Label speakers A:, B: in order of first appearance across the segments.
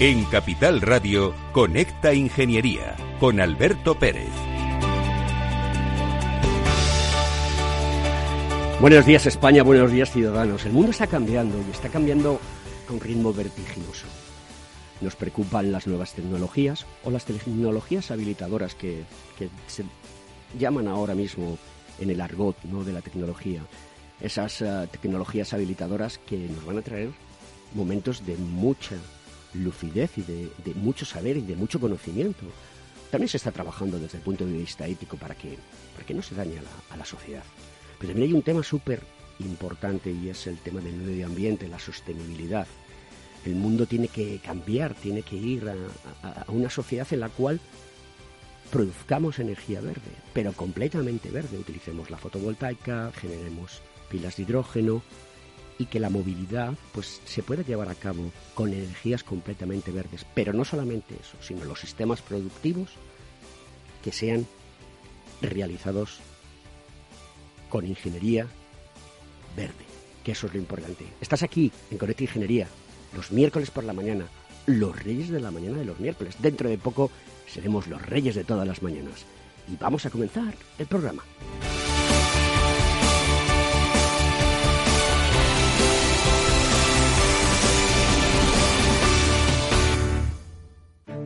A: En Capital Radio, Conecta Ingeniería con Alberto Pérez.
B: Buenos días España, buenos días ciudadanos. El mundo está cambiando y está cambiando un ritmo vertiginoso. Nos preocupan las nuevas tecnologías o las tecnologías habilitadoras que, se llaman ahora mismo en el argot ¿no? de la tecnología. Esas eh, tecnologías habilitadoras que nos van a traer momentos de mucha lucidez y de, mucho saber y de mucho conocimiento. También se está trabajando desde el punto de vista ético para que, para que no se dañe a la, a la sociedad. Pero también hay un tema súper importante y es el tema del medio ambiente, la sostenibilidad. El mundo tiene que cambiar, tiene que ir a, una sociedad en la cual produzcamos energía verde, pero completamente verde. Utilicemos la fotovoltaica, generemos pilas de hidrógeno, y que la movilidad pues se puede llevar a cabo con energías completamente verdes, pero no solamente eso, sino los sistemas productivos que sean realizados con ingeniería verde, que eso es lo importante. Estás aquí en Conecta Ingeniería los miércoles por la mañana, los reyes de la mañana de los miércoles. Dentro de poco seremos los reyes de todas las mañanas. Y vamos a comenzar el programa.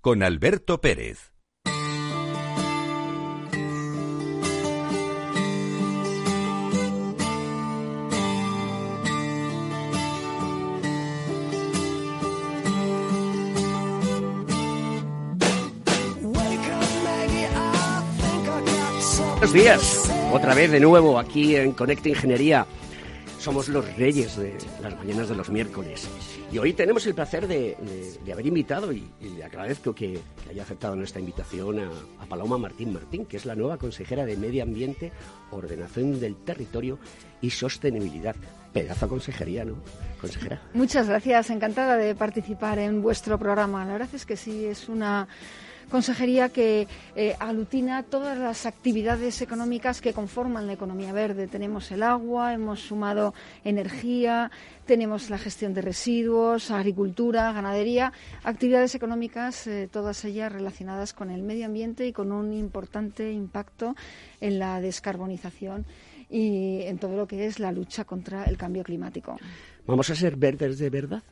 A: con Alberto Pérez.
B: Buenos días, otra vez de nuevo aquí en Conecta Ingeniería. Somos los reyes de las mañanas de los miércoles. Y hoy tenemos el placer de, haber invitado, y, le agradezco que, haya aceptado nuestra invitación a, Paloma Martín Martín, que es la nueva consejera de Medio Ambiente, Ordenación del Territorio y Sostenibilidad. Pedazo consejería, ¿no? Consejera.
C: Muchas gracias, encantada de participar en vuestro programa. La verdad es que sí, es una consejería que eh, aglutina todas las actividades económicas que conforman la economía verde. Tenemos el agua, hemos sumado energía, tenemos la gestión de residuos, agricultura, ganadería, actividades económicas, eh, todas ellas relacionadas con el medio ambiente y con un importante impacto en la descarbonización y en todo lo que es la lucha contra el cambio climático.
B: ¿Vamos a ser verdes de verdad?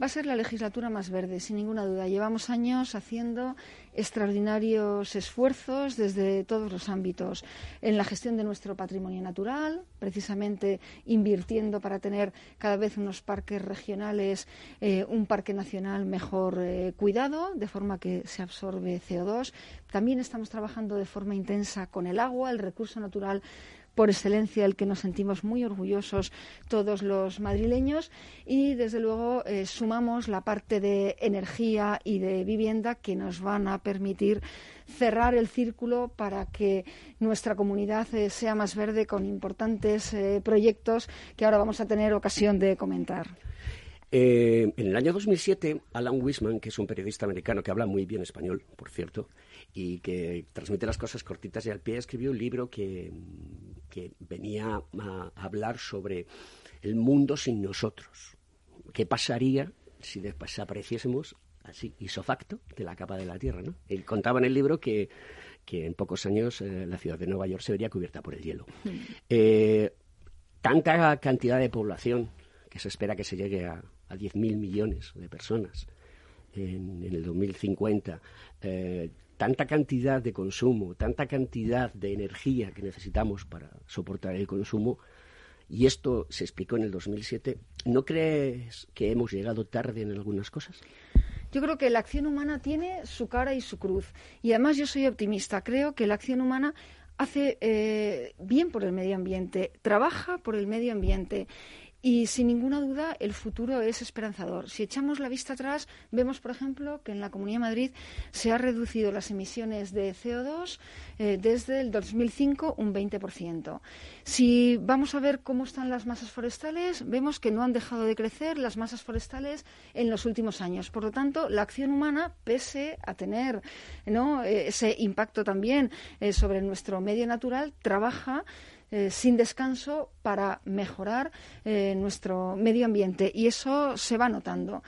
C: Va a ser la legislatura más verde, sin ninguna duda. Llevamos años haciendo extraordinarios esfuerzos desde todos los ámbitos en la gestión de nuestro patrimonio natural, precisamente invirtiendo para tener cada vez unos parques regionales, eh, un parque nacional mejor eh, cuidado, de forma que se absorbe CO2. También estamos trabajando de forma intensa con el agua, el recurso natural por excelencia el que nos sentimos muy orgullosos todos los madrileños y desde luego eh, sumamos la parte de energía y de vivienda que nos van a permitir cerrar el círculo para que nuestra comunidad eh, sea más verde con importantes eh, proyectos que ahora vamos a tener ocasión de comentar.
B: En el año 2007, Alan Wisman, que es un periodista americano que habla muy bien español, por cierto, y que transmite las cosas cortitas y al pie, escribió un libro que, que venía a hablar sobre el mundo sin nosotros. ¿Qué pasaría si desapareciésemos así, isofacto, de la capa de la Tierra? ¿no? Él contaba en el libro que, que en pocos años eh, la ciudad de Nueva York se vería cubierta por el hielo. Eh, tanta cantidad de población que se espera que se llegue a, a 10.000 millones de personas en, el 2050, eh, tanta cantidad de consumo, tanta cantidad de energía que necesitamos para soportar el consumo, y esto se explicó en el 2007, ¿no crees que hemos llegado tarde en algunas cosas?
C: Yo creo que la acción humana tiene su cara y su cruz. Y además yo soy optimista. Creo que la acción humana hace eh, bien por el medio ambiente, trabaja por el medio ambiente y sin ninguna duda el futuro es esperanzador. Si echamos la vista atrás, vemos, por ejemplo, que en la Comunidad de Madrid se han reducido las emisiones de CO2 eh, desde el 2005 un 20%. Si vamos a ver cómo están las masas forestales, vemos que no han dejado de crecer las masas forestales en los últimos años. Por lo tanto, la acción humana, pese a tener eh, ese impacto también eh, sobre nuestro medio natural, trabaja eh, sin descanso para mejorar eh, nuestro medio ambiente y eso se va notando.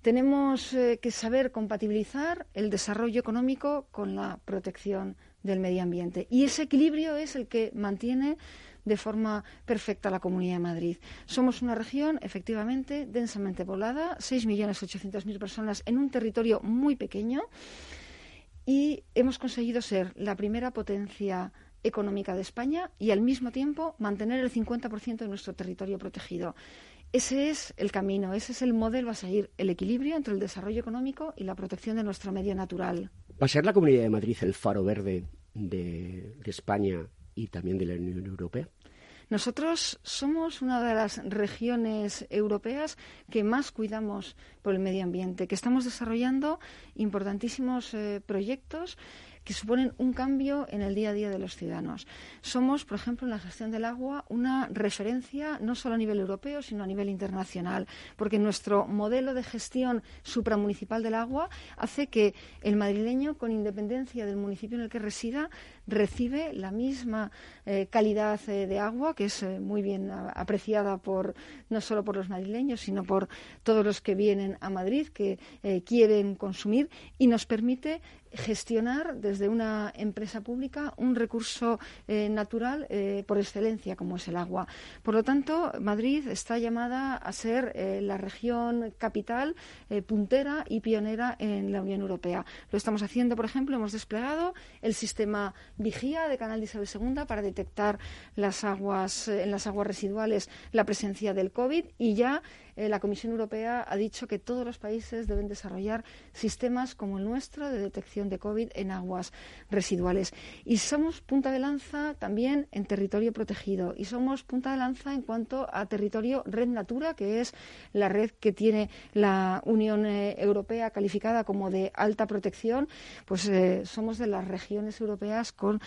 C: Tenemos eh, que saber compatibilizar el desarrollo económico con la protección del medio ambiente y ese equilibrio es el que mantiene de forma perfecta la Comunidad de Madrid. Somos una región, efectivamente, densamente poblada, 6.800.000 personas en un territorio muy pequeño y hemos conseguido ser la primera potencia económica de España y al mismo tiempo mantener el 50% de nuestro territorio protegido. Ese es el camino, ese es el modelo a seguir, el equilibrio entre el desarrollo económico y la protección de nuestro medio natural.
B: ¿Va a ser la Comunidad de Madrid el faro verde de, de España y también de la Unión Europea?
C: Nosotros somos una de las regiones europeas que más cuidamos por el medio ambiente, que estamos desarrollando importantísimos eh, proyectos que suponen un cambio en el día a día de los ciudadanos. Somos, por ejemplo, en la gestión del agua una referencia no solo a nivel europeo, sino a nivel internacional, porque nuestro modelo de gestión supramunicipal del agua hace que el madrileño, con independencia del municipio en el que resida, recibe la misma eh, calidad eh, de agua, que es eh, muy bien apreciada por no solo por los madrileños, sino por todos los que vienen a Madrid, que quieren consumir, y nos permite gestionar desde una empresa pública un recurso natural por excelencia como es el agua. Por lo tanto, Madrid está llamada a ser la región capital puntera y pionera en la Unión Europea. Lo estamos haciendo, por ejemplo, hemos desplegado el sistema Vigía de Canal de Isabel II para detectar las aguas, en las aguas residuales la presencia del COVID y ya eh, la Comisión Europea ha dicho que todos los países deben desarrollar sistemas como el nuestro de detección de COVID en aguas residuales. Y somos punta de lanza también en territorio protegido y somos punta de lanza en cuanto a territorio Red Natura, que es la red que tiene la Unión eh, Europea calificada como de alta protección. Pues eh, somos de las regiones europeas con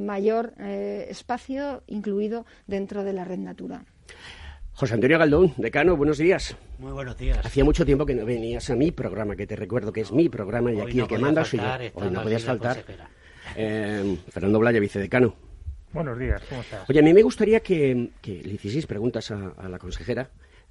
C: mayor espacio incluido dentro de la Red Natura.
B: José Antonio Galdón, decano, buenos días.
D: Muy buenos días.
B: Hacía mucho tiempo que no venías a mi programa, que te recuerdo que es mi programa y aquí el que manda soy yo. Hoy no podías faltar. Eh, Fernando Blaya, vicedecano.
E: Buenos días, ¿cómo estás?
B: Oye, a mí me gustaría que, le hicieseis preguntas a, la consejera,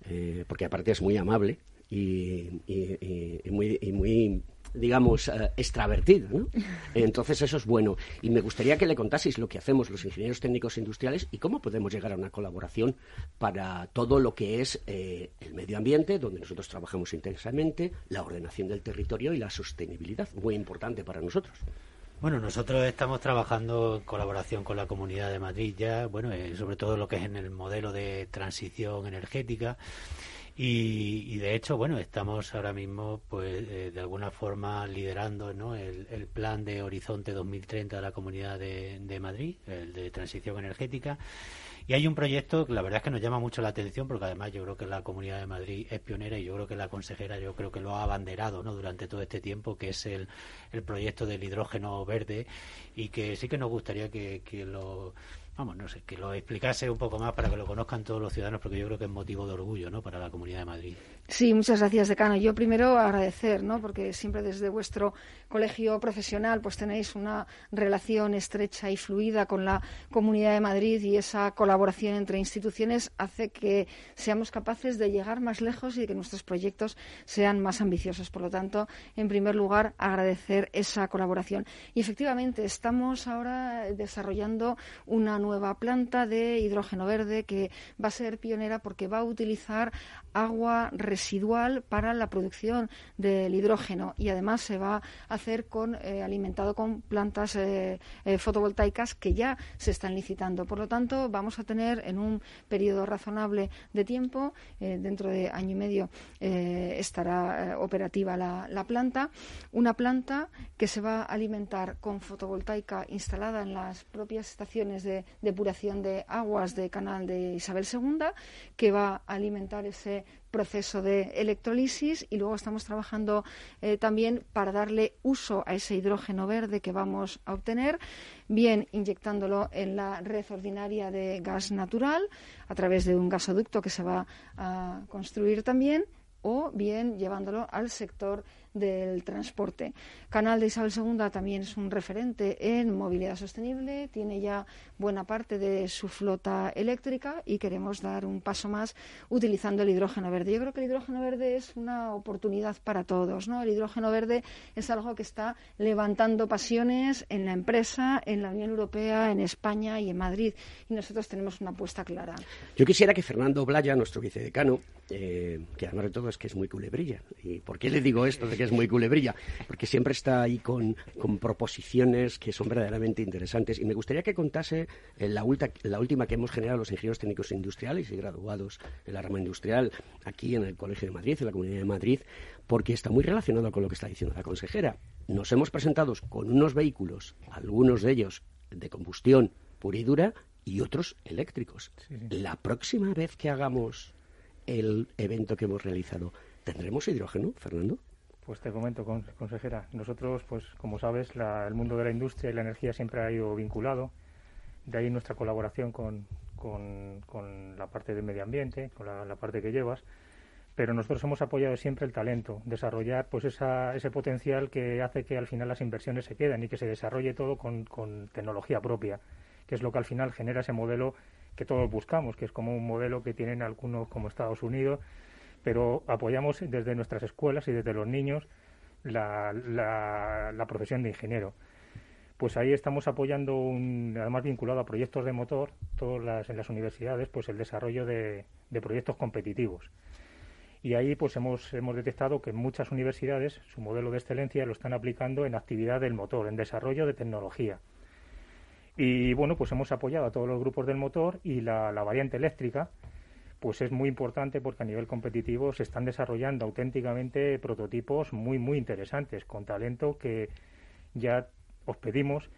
B: eh, porque aparte es muy amable y, y muy, muy digamos, eh, extravertido. ¿no? Entonces eso es bueno. Y me gustaría que le contaseis lo que hacemos los ingenieros técnicos industriales y cómo podemos llegar a una colaboración para todo lo que es eh, el medio ambiente, donde nosotros trabajamos intensamente, la ordenación del territorio y la sostenibilidad, muy importante para nosotros.
D: Bueno, nosotros estamos trabajando en colaboración con la Comunidad de Madrid ya, bueno, eh, sobre todo lo que es en el modelo de transición energética. Y, de hecho, bueno, estamos ahora mismo, pues, eh, de alguna forma liderando ¿no? el, plan de Horizonte 2030 de la Comunidad de, de Madrid, el de transición energética. Y hay un proyecto que la verdad es que nos llama mucho la atención porque además yo creo que la Comunidad de Madrid es pionera y yo creo que la consejera yo creo que lo ha abanderado ¿no? durante todo este tiempo, que es el, el proyecto del hidrógeno verde y que sí que nos gustaría que, que lo vamos, no sé, que lo explicase un poco más para que lo conozcan todos los ciudadanos, porque yo creo que es motivo de orgullo, ¿no?, para la Comunidad de Madrid.
C: Sí, muchas gracias, decano. Yo primero agradecer, ¿no? Porque siempre desde vuestro colegio profesional pues tenéis una relación estrecha y fluida con la Comunidad de Madrid y esa colaboración entre instituciones hace que seamos capaces de llegar más lejos y que nuestros proyectos sean más ambiciosos. Por lo tanto, en primer lugar, agradecer esa colaboración. Y efectivamente, estamos ahora desarrollando una nueva planta de hidrógeno verde que va a ser pionera porque va a utilizar agua residual para la producción del hidrógeno y además se va a hacer con, eh, alimentado con plantas eh, eh, fotovoltaicas que ya se están licitando. Por lo tanto, vamos a tener en un periodo razonable de tiempo, dentro de año y medio estará operativa la, la, planta, una planta que se va a alimentar con fotovoltaica instalada en las propias estaciones de depuración de aguas de canal de Isabel II, que va a alimentar ese proceso de electrolisis y luego estamos trabajando eh, también para darle uso a ese hidrógeno verde que vamos a obtener, bien inyectándolo en la red ordinaria de gas natural a través de un gasoducto que se va a construir también o bien llevándolo al sector del transporte. Canal de Isabel II también es un referente en movilidad sostenible, tiene ya buena parte de su flota eléctrica y queremos dar un paso más utilizando el hidrógeno verde. Yo creo que el hidrógeno verde es una oportunidad para todos. ¿no? El hidrógeno verde es algo que está levantando pasiones en la empresa, en la Unión Europea, en España y en Madrid. Y nosotros tenemos una apuesta clara.
B: Yo quisiera que Fernando Blaya, nuestro vicedecano, eh, que además de todo es que es muy culebrilla. ¿Y por qué le digo esto es muy culebrilla? Porque siempre está ahí con, proposiciones que son verdaderamente interesantes. Y me gustaría que contase eh, la, la última que hemos generado los ingenieros técnicos industriales y graduados en la rama industrial aquí en el Colegio de Madrid, en la Comunidad de Madrid, porque está muy relacionado con lo que está diciendo la consejera. Nos hemos presentado con unos vehículos, algunos de ellos de combustión pura y dura, y otros eléctricos. La próxima vez que hagamos el evento que hemos realizado. ¿Tendremos hidrógeno, Fernando?
E: Pues te comento, consejera. Nosotros, pues como sabes, el mundo de la industria y la energía siempre ha ido vinculado. De ahí nuestra colaboración con, con, la parte del medio ambiente, con la, parte que llevas. Pero nosotros hemos apoyado siempre el talento, desarrollar pues esa, ese potencial que hace que al final las inversiones se queden y que se desarrolle todo con, con tecnología propia, que es lo que al final genera ese modelo que todos buscamos, que es como un modelo que tienen algunos como Estados Unidos, pero apoyamos desde nuestras escuelas y desde los niños la, la, profesión de ingeniero. Pues ahí estamos apoyando, un, además vinculado a proyectos de motor, todas las, en las universidades, pues el desarrollo de, proyectos competitivos. Y ahí pues hemos, hemos detectado que muchas universidades su modelo de excelencia lo están aplicando en actividad del motor, en desarrollo de tecnología. Y bueno, pues hemos apoyado a todos los grupos del motor y la, variante eléctrica, pues es muy importante porque a nivel competitivo se están desarrollando auténticamente prototipos muy, muy interesantes, con talento que ya os pedimos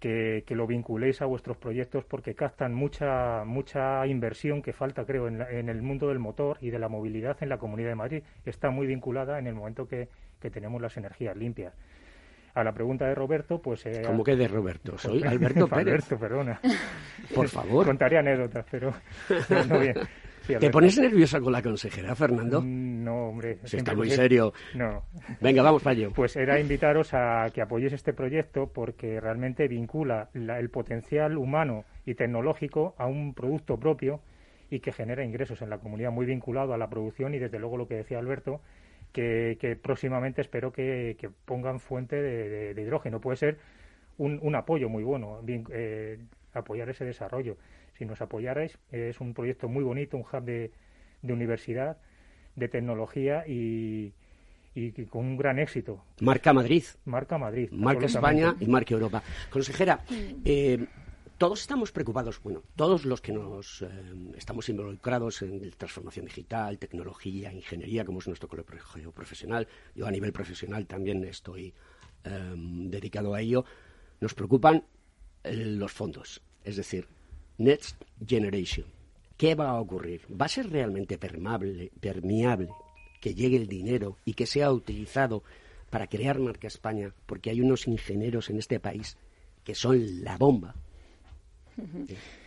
E: que, lo vinculéis a vuestros proyectos porque captan mucha, mucha inversión que falta, creo, en, en, el mundo del motor y de la movilidad en la Comunidad de Madrid. Está muy vinculada en el momento que tenemos las energías limpias a la pregunta de Roberto, pues...
B: Eh, ¿Cómo que de Roberto? Soy Alberto Pérez.
E: Alberto, perdona.
B: Por favor.
E: Contaré anécdotas, pero no bien.
B: ¿Te pones nerviosa con la consejera, Fernando?
E: Mm, no, hombre.
B: Se está muy serio.
E: No.
B: Venga, vamos para allá.
E: Pues era invitaros a que apoyéis este proyecto porque realmente vincula el potencial humano y tecnológico a un producto propio y que genera ingresos en la comunidad, muy vinculado a la producción y desde luego lo que decía Alberto, que, próximamente espero que, pongan fuente de, hidrógeno. Puede ser un, apoyo muy bueno, eh, apoyar ese desarrollo. Si nos apoyarais, es un proyecto muy bonito, un hub de, universidad, de tecnología y, con un gran éxito.
B: Marca Madrid.
E: Marca Madrid.
B: Marca España y marca Europa. Consejera, eh, todos estamos preocupados, bueno, todos los que nos eh, estamos involucrados en transformación digital, tecnología, ingeniería, como es nuestro colegio profesional, yo a nivel profesional también estoy em, dedicado a ello, nos preocupan eh, los fondos, es decir, Next Generation. ¿Qué va a ocurrir? ¿Va a ser realmente permeable, permeable que llegue el dinero y que sea utilizado para crear marca España? Porque hay unos ingenieros en este país que son la bomba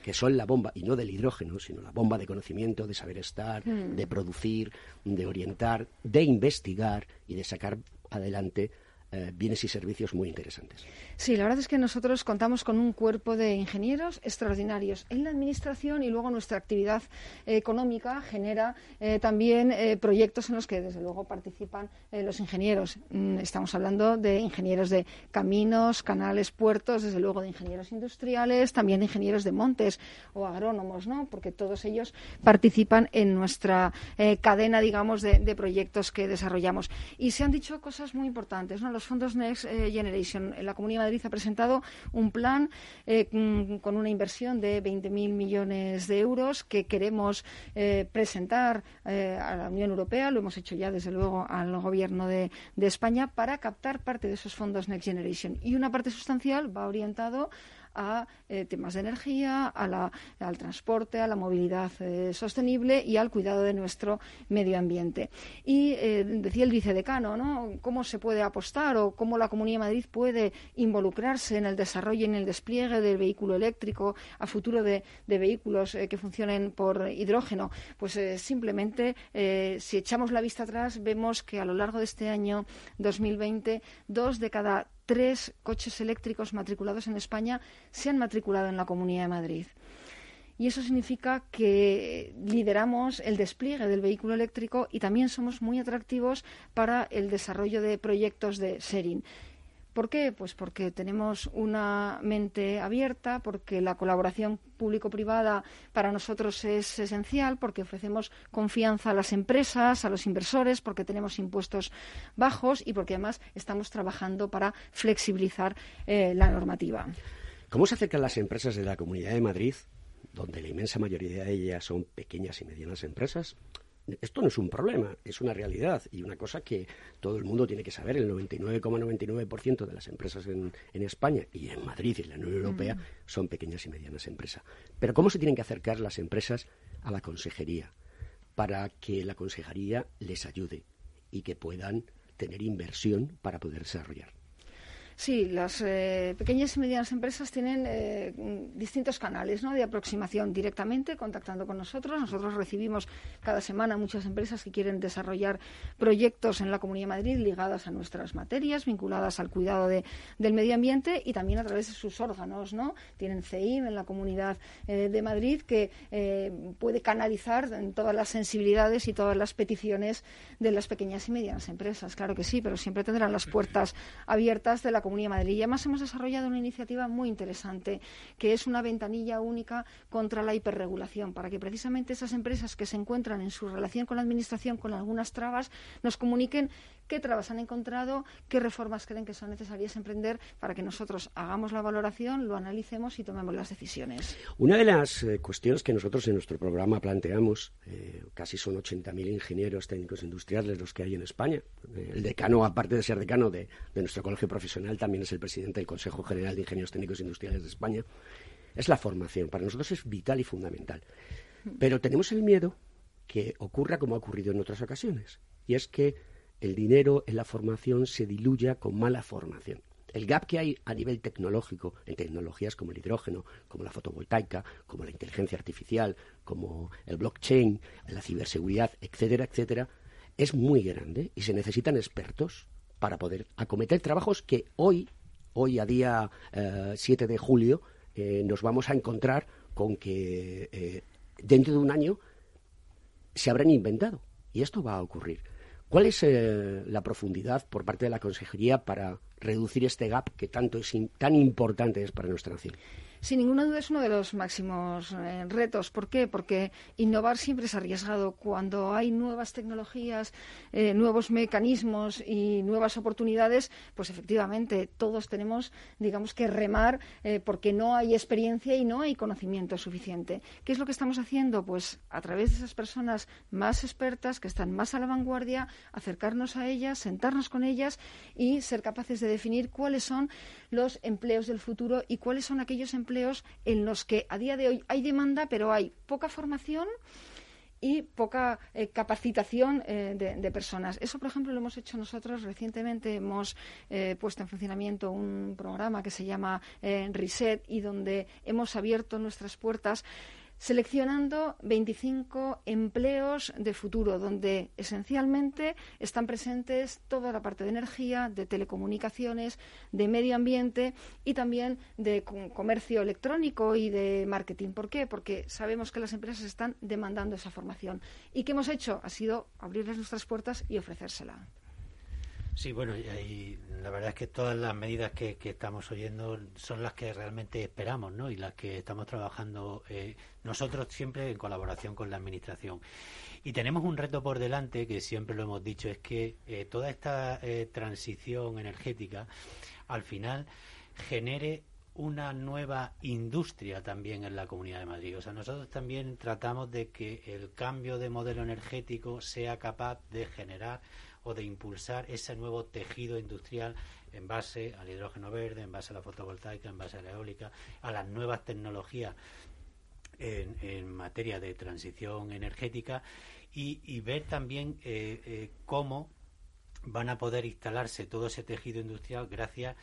B: que son la bomba, y no del hidrógeno, sino la bomba de conocimiento, de saber estar, mm. de producir, de orientar, de investigar y de sacar adelante eh, bienes y servicios muy interesantes.
C: Sí, la verdad es que nosotros contamos con un cuerpo de ingenieros extraordinarios en la administración y luego nuestra actividad económica genera eh, también eh, proyectos en los que desde luego participan los ingenieros. Mm, estamos hablando de ingenieros de caminos, canales, puertos, desde luego de ingenieros industriales, también de ingenieros de montes o agrónomos, ¿no? Porque todos ellos participan en nuestra cadena, digamos, de, proyectos que desarrollamos. Y se han dicho cosas muy importantes, ¿no? Fondos Next eh, Generation. La Comunidad de Madrid ha presentado un plan eh, mm, con una inversión de 20.000 millones de euros que queremos eh, presentar a la Unión Europea. Lo hemos hecho ya, desde luego, al Gobierno de, de España para captar parte de esos fondos Next Generation. Y una parte sustancial va orientado a eh, temas de energía, al transporte, a la movilidad eh, sostenible y al cuidado de nuestro medio ambiente. Y eh, decía el vicedecano, ¿no? ¿Cómo se puede apostar o cómo la Comunidad de Madrid puede involucrarse en el desarrollo y en el despliegue del vehículo eléctrico a futuro de, vehículos que funcionen por hidrógeno? Pues simplemente, si echamos la vista atrás, vemos que a lo largo de este año 2020, dos de cada tres coches eléctricos matriculados en España se han matriculado en la Comunidad de Madrid. Y eso significa que lideramos el despliegue del vehículo eléctrico y también somos muy atractivos para el desarrollo de proyectos de sharing. ¿Por qué? Pues porque tenemos una mente abierta, porque la colaboración público-privada para nosotros es esencial, porque ofrecemos confianza a las empresas, a los inversores, porque tenemos impuestos bajos y porque además estamos trabajando para flexibilizar eh, la normativa.
B: ¿Cómo se acercan las empresas de la Comunidad de Madrid, donde la inmensa mayoría de ellas son pequeñas y medianas empresas, esto no es un problema, es una realidad y una cosa que todo el mundo tiene que saber. El 99,99% de las empresas en, España y en Madrid y en la Unión Europea mm. son pequeñas y medianas empresas. Pero ¿cómo se tienen que acercar las empresas a la consejería para que la consejería les ayude y que puedan tener inversión para poder desarrollar?
C: Sí, las eh, pequeñas y medianas empresas tienen eh, distintos canales de aproximación directamente, contactando con nosotros. Nosotros recibimos cada semana muchas empresas que quieren desarrollar proyectos en la Comunidad de Madrid ligadas a nuestras materias, vinculadas al cuidado del medio ambiente y también a través de sus órganos. ¿no? Tienen CEIM en la Comunidad eh, de Madrid que puede canalizar todas las sensibilidades y todas las peticiones de las pequeñas y medianas empresas. Claro que sí, pero siempre tendrán las puertas abiertas de la Comunidad de Madrid. Y además hemos desarrollado una iniciativa muy interesante, que es una ventanilla única contra la hiperregulación, para que precisamente esas empresas que se encuentran en su relación con la Administración con algunas trabas nos comuniquen qué trabas han encontrado, qué reformas creen que son necesarias emprender para que nosotros hagamos la valoración, lo analicemos y tomemos las decisiones.
B: Una de las eh, cuestiones que nosotros en nuestro programa planteamos, eh, casi son 80.000 ingenieros técnicos industriales los que hay en España. Eh, el decano, aparte de ser decano de, de nuestro colegio profesional, también es el presidente del Consejo General de Ingenieros Técnicos Industriales de España. Es la formación. Para nosotros es vital y fundamental. Pero tenemos el miedo que ocurra como ha ocurrido en otras ocasiones. Y es que el dinero en la formación se diluya con mala formación. El gap que hay a nivel tecnológico en tecnologías como el hidrógeno, como la fotovoltaica, como la inteligencia artificial, como el blockchain, la ciberseguridad, etcétera, etcétera, es muy grande y se necesitan expertos para poder acometer trabajos que hoy, hoy a día 7 eh, de julio, eh, nos vamos a encontrar con que eh, dentro de un año se habrán inventado. Y esto va a ocurrir. ¿Cuál es eh, la profundidad por parte de la Consejería para reducir este gap que tanto es tan importante es para nuestra nación?
C: Sin ninguna duda es uno de los máximos eh, retos. ¿Por qué? Porque innovar siempre es arriesgado. Cuando hay nuevas tecnologías, eh, nuevos mecanismos y nuevas oportunidades, pues efectivamente todos tenemos, digamos, que remar eh, porque no hay experiencia y no hay conocimiento suficiente. ¿Qué es lo que estamos haciendo? Pues a través de esas personas más expertas, que están más a la vanguardia, acercarnos a ellas, sentarnos con ellas y ser capaces de definir cuáles son los empleos del futuro y cuáles son aquellos empleos en los que a día de hoy hay demanda, pero hay poca formación y poca eh, capacitación eh, de, personas. Eso, por ejemplo, lo hemos hecho nosotros recientemente. Hemos eh, puesto en funcionamiento un programa que se llama Reset y donde hemos abierto nuestras puertas seleccionando 25 empleos de futuro, donde esencialmente están presentes toda la parte de energía, de telecomunicaciones, de medio ambiente y también de comercio electrónico y de marketing. ¿Por qué? Porque sabemos que las empresas están demandando esa formación. ¿Y qué hemos hecho? Ha sido abrirles nuestras puertas y ofrecérsela.
D: Sí, bueno, y, la verdad es que todas las medidas que, estamos oyendo son las que realmente esperamos, ¿no? Y las que estamos trabajando eh, nosotros siempre en colaboración con la Administración. Y tenemos un reto por delante, que siempre lo hemos dicho, es que eh, toda esta eh, transición energética, al final, genere una nueva industria también en la Comunidad de Madrid. O sea, nosotros también tratamos de que el cambio de modelo energético sea capaz de generar o de impulsar ese nuevo tejido industrial en base al hidrógeno verde, en base a la fotovoltaica, en base a la eólica, a las nuevas tecnologías en, materia de transición energética y, ver también eh, eh, cómo van a poder instalarse todo ese tejido industrial gracias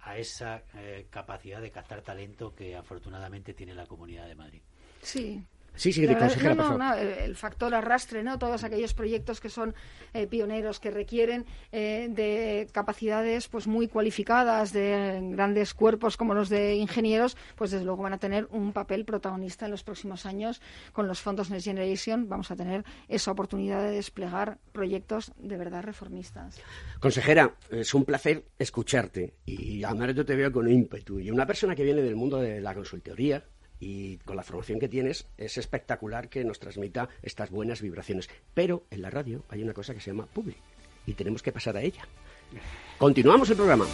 D: a esa eh, capacidad de captar talento que afortunadamente tiene la Comunidad de Madrid.
C: Sí,
B: Sí, sí, de consejera, no,
C: el factor arrastre, ¿no? Todos aquellos proyectos que son eh, pioneros, que requieren eh, de capacidades pues muy cualificadas, de grandes cuerpos como los de ingenieros, pues desde luego van a tener un papel protagonista en los próximos años con los fondos Next Generation. Vamos a tener esa oportunidad de desplegar proyectos de verdad reformistas.
B: Consejera, es un placer escucharte y además yo te veo con ímpetu. Y una persona que viene del mundo de la consultoría, y con la formación que tienes es espectacular que nos transmita estas buenas vibraciones. Pero en la radio hay una cosa que se llama public y tenemos que pasar a ella. Continuamos el programa.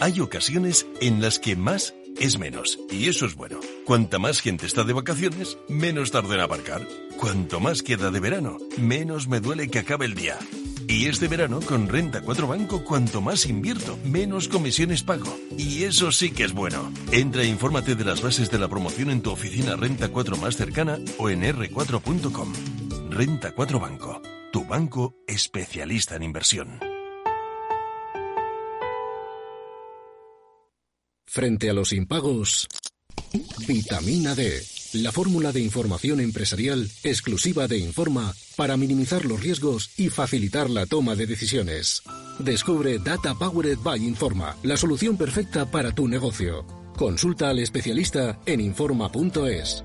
F: Hay ocasiones en las que más es menos. Y eso es bueno. Cuanta más gente está de vacaciones, menos tarde en aparcar. Cuanto más queda de verano, menos me duele que acabe el día. Y este verano, con Renta 4 Banco, cuanto más invierto, menos comisiones pago. Y eso sí que es bueno. Entra e infórmate de las bases de la promoción en tu oficina Renta 4 más cercana o en r4.com. Renta 4 Banco, tu banco especialista en inversión.
G: Frente a los impagos, vitamina D, la fórmula de información empresarial exclusiva de Informa para minimizar los riesgos y facilitar la toma de decisiones. Descubre Data Powered by Informa, la solución perfecta para tu negocio. Consulta al especialista en Informa.es.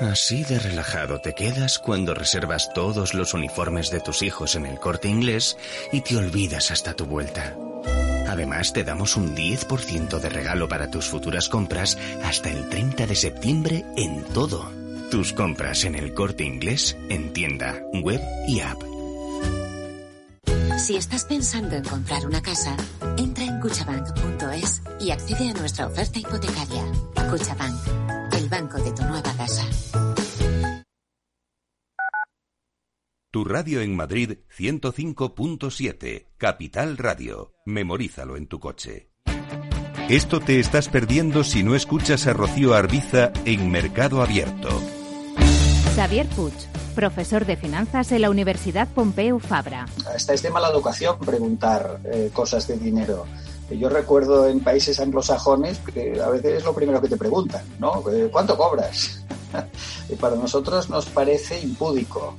H: Así de relajado te quedas cuando reservas todos los uniformes de tus hijos en el corte inglés y te olvidas hasta tu vuelta. Además, te damos un 10% de regalo para tus futuras compras hasta el 30 de septiembre en todo. Tus compras en el corte inglés, en tienda, web y app.
I: Si estás pensando en comprar una casa, entra en cuchabank.es y accede a nuestra oferta hipotecaria. Cuchabank banco de tu nueva casa.
A: Tu radio en Madrid 105.7, Capital Radio. Memorízalo en tu coche. Esto te estás perdiendo si no escuchas a Rocío Arbiza en Mercado Abierto.
J: Xavier Puig, profesor de finanzas en la Universidad Pompeu Fabra.
K: Hasta es de mala educación preguntar eh, cosas de dinero. Yo recuerdo en países anglosajones que a veces es lo primero que te preguntan, ¿no? Eh, ¿Cuánto cobras? y para nosotros nos parece impúdico.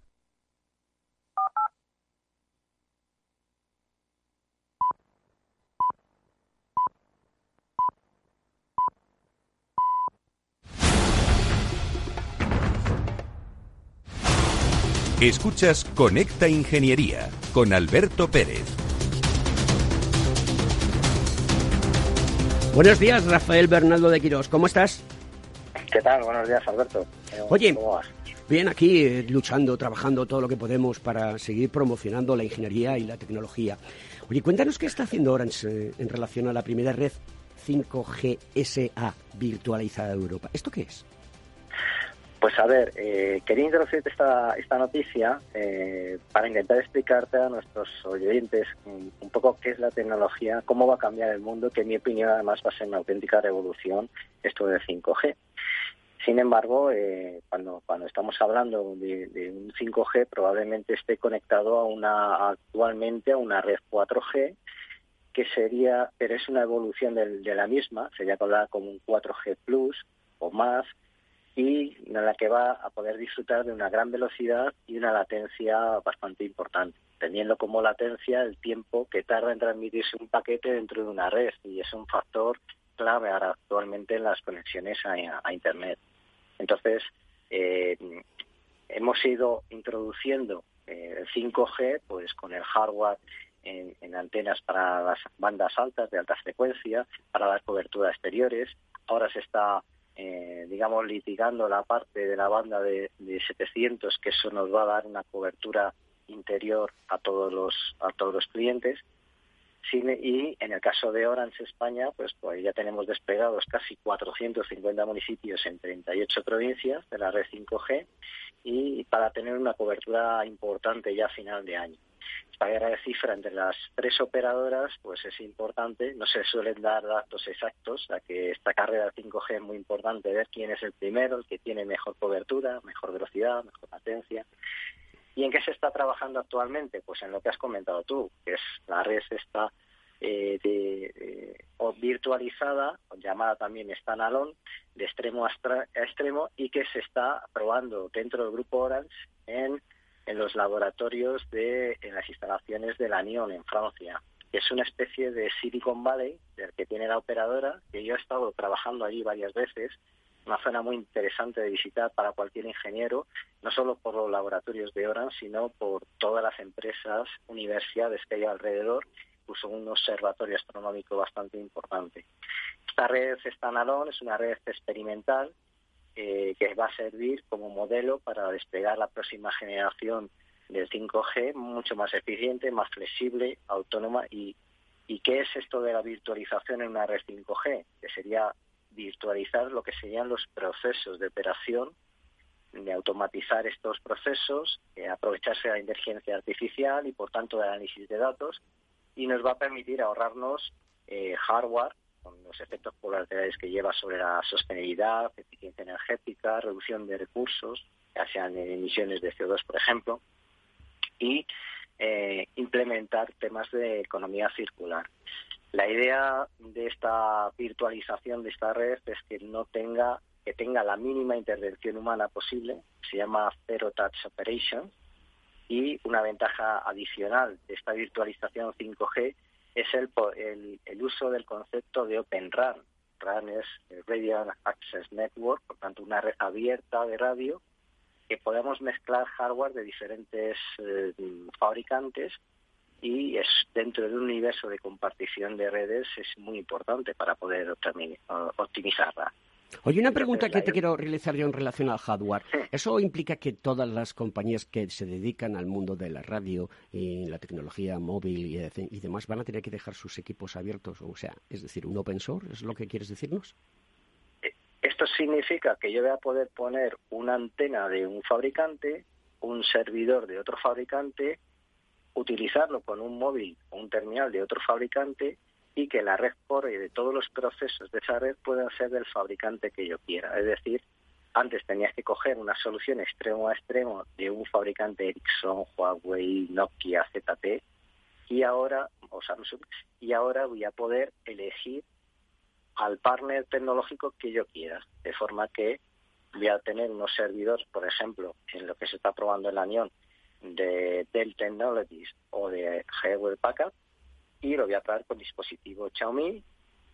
A: Escuchas Conecta Ingeniería con Alberto Pérez.
B: Buenos días, Rafael Bernaldo de Quirós. ¿Cómo estás?
L: ¿Qué tal? Buenos días, Alberto.
B: Oye, bien aquí eh, luchando, trabajando todo lo que podemos para seguir promocionando la ingeniería y la tecnología. Oye, cuéntanos qué está haciendo Orange eh, en relación a la primera red 5G SA virtualizada de Europa. ¿Esto qué es?
L: Pues a ver, eh, quería introducirte esta, esta noticia eh, para intentar explicarte a nuestros oyentes un, poco qué es la tecnología, cómo va a cambiar el mundo, que en mi opinión además va a ser una auténtica revolución esto de 5G. Sin embargo, eh, cuando, cuando estamos hablando de, un 5G, probablemente esté conectado a una actualmente a una red 4G, que sería, pero es una evolución de, la misma, sería como un 4G Plus o más, y en la que va a poder disfrutar de una gran velocidad y una latencia bastante importante, teniendo como latencia el tiempo que tarda en transmitirse un paquete dentro de una red y es un factor clave ahora actualmente en las conexiones a, Internet. Entonces, eh, hemos ido introduciendo eh, el 5G pues con el hardware en, en, antenas para las bandas altas de alta frecuencia, para las coberturas exteriores. Ahora se está eh, digamos, litigando la parte de la banda de, 700, que eso nos va a dar una cobertura interior a todos los, a todos los clientes. y en el caso de Orange España, pues, pues ya tenemos desplegados casi 450 municipios en 38 provincias de la red 5G y para tener una cobertura importante ya a final de año esta guerra de cifra entre las tres operadoras pues es importante, no se suelen dar datos exactos, ya que esta carrera 5G es muy importante ver quién es el primero, el que tiene mejor cobertura, mejor velocidad, mejor latencia. ¿Y en qué se está trabajando actualmente? Pues en lo que has comentado tú, que es la red esta eh, de, o virtualizada, llamada también standalone, de extremo a extremo, y que se está probando dentro del grupo Orange en en los laboratorios de en las instalaciones de la NION en Francia. Es una especie de Silicon Valley del que tiene la operadora, que yo he estado trabajando allí varias veces, una zona muy interesante de visitar para cualquier ingeniero, no solo por los laboratorios de Orange, sino por todas las empresas, universidades que hay alrededor, incluso un observatorio astronómico bastante importante. Esta red Stanalone es una red experimental eh, que va a servir como modelo para desplegar la próxima generación del 5G mucho más eficiente, más flexible, autónoma y, qué es esto de la virtualización en una red 5G, que sería virtualizar lo que serían los procesos de operación, de automatizar estos procesos, eh, aprovecharse de la inteligencia artificial y por tanto del análisis de datos y nos va a permitir ahorrarnos eh, hardware con los efectos colaterales que lleva sobre la sostenibilidad, eficiencia energética, reducción de recursos, ya sean emisiones de CO2, por ejemplo, y eh, implementar temas de economía circular. La idea de esta virtualización de esta red es que no tenga que tenga la mínima intervención humana posible, se llama Zero Touch Operation, y una ventaja adicional de esta virtualización 5G es el, el, uso del concepto de Open RAN. RAN es Radio Access Network, por tanto una red abierta de radio que podemos mezclar hardware de diferentes eh, fabricantes y es dentro de un universo de compartición de redes es muy importante para poder optimizarla.
B: Oye, una pregunta que te quiero realizar yo en relación al hardware. ¿Eso implica que todas las compañías que se dedican al mundo de la radio y la tecnología móvil y, demás van a tener que dejar sus equipos abiertos? O sea, es decir, un open source, ¿es lo que quieres decirnos?
L: Eh, esto significa que yo voy a poder poner una antena de un fabricante, un servidor de otro fabricante, utilizarlo con un móvil o un terminal de otro fabricante y que la red core de todos los procesos de esa red puedan ser del fabricante que yo quiera. Es decir, antes tenías que coger una solución extremo a extremo de un fabricante Ericsson, Huawei, Nokia, ZT y ahora o Samsung y ahora voy a poder elegir al partner tecnológico que yo quiera, de forma que voy a tener unos servidores, por ejemplo, en lo que se está probando en la Unión de Dell Technologies o de Hewlett Packard y lo voy a traer con dispositivo Xiaomi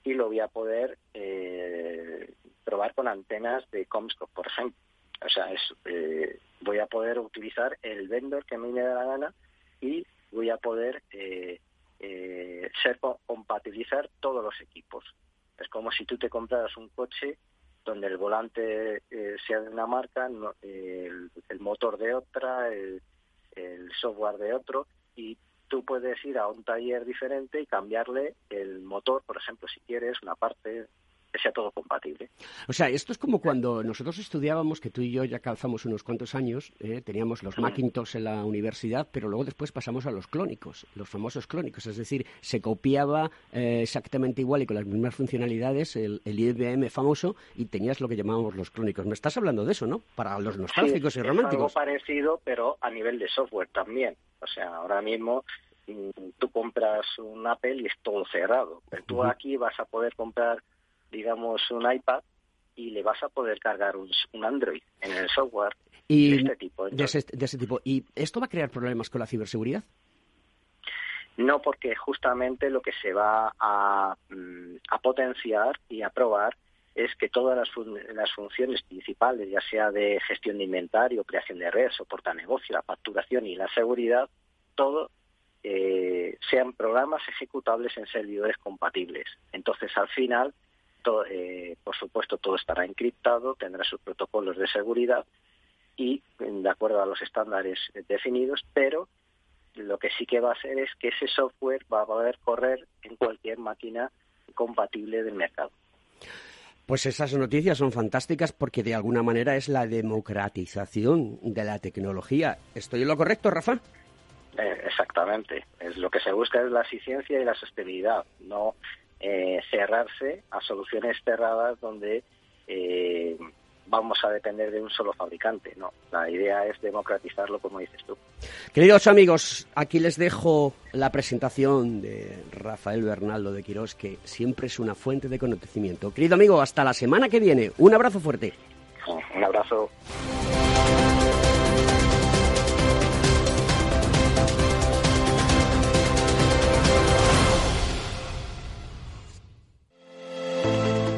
L: y lo voy a poder eh, probar con antenas de Comscope, por ejemplo. O sea, es, eh, voy a poder utilizar el vendor que me dé la gana y voy a poder eh, ser compatibilizar todos los equipos. Es como si tú te compraras un coche donde el volante sea de una marca, el, motor de otra, el, el software de otro y tú puedes ir a un taller diferente y cambiarle el motor, por ejemplo, si quieres, una parte sea todo compatible.
B: O sea, esto es como cuando nosotros estudiábamos, que tú y yo ya calzamos unos cuantos años, eh, teníamos los Macintosh en la universidad, pero luego después pasamos a los clónicos, los famosos clónicos, es decir, se copiaba eh, exactamente igual y con las mismas funcionalidades el, IBM famoso y tenías lo que llamábamos los clónicos. Me estás hablando de eso, ¿no? Para los nostálgicos y románticos.
L: Es algo parecido, pero a nivel de software también. O sea, ahora mismo mm, tú compras un Apple y es todo cerrado. Pero tú aquí vas a poder comprar, digamos, un iPad y le vas a poder cargar un, Android en el software de este tipo.
B: de, ese, tipo. ¿Y esto va a crear problemas con la ciberseguridad?
L: No, porque justamente lo que se va a, mm, a potenciar y a probar es que todas las, las, funciones principales, ya sea de gestión de inventario, creación de red, soporte a negocio, la facturación y la seguridad, todo eh, sean programas ejecutables en servidores compatibles. Entonces, al final, eh, por supuesto, todo estará encriptado, tendrá sus protocolos de seguridad y de acuerdo a los estándares definidos, pero lo que sí que va a hacer es que ese software va a poder correr en cualquier máquina compatible del mercado.
B: Pues esas noticias son fantásticas porque de alguna manera es la democratización de la tecnología. ¿Estoy en lo correcto, Rafa?
L: Eh, exactamente. Es lo que se busca es la eficiencia y la sostenibilidad, no eh, cerrarse a soluciones cerradas donde eh, vamos a depender de un solo fabricante. No, la idea es democratizarlo, como dices tú.
B: Queridos amigos, aquí les dejo la presentación de Rafael Bernaldo de Quirós, que siempre es una fuente de conocimiento. Querido amigo, hasta la semana que viene. Un abrazo fuerte.
L: Un abrazo.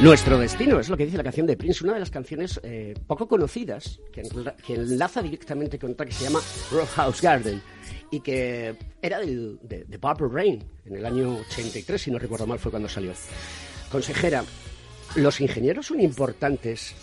B: Nuestro destino es lo que dice la canción de Prince, una de las canciones eh, poco conocidas que, enlaza directamente con otra que se llama Roadhouse Garden y que era de, de, Purple Rain en el año 83, si no recuerdo mal, fue cuando salió. Consejera, los ingenieros son importantes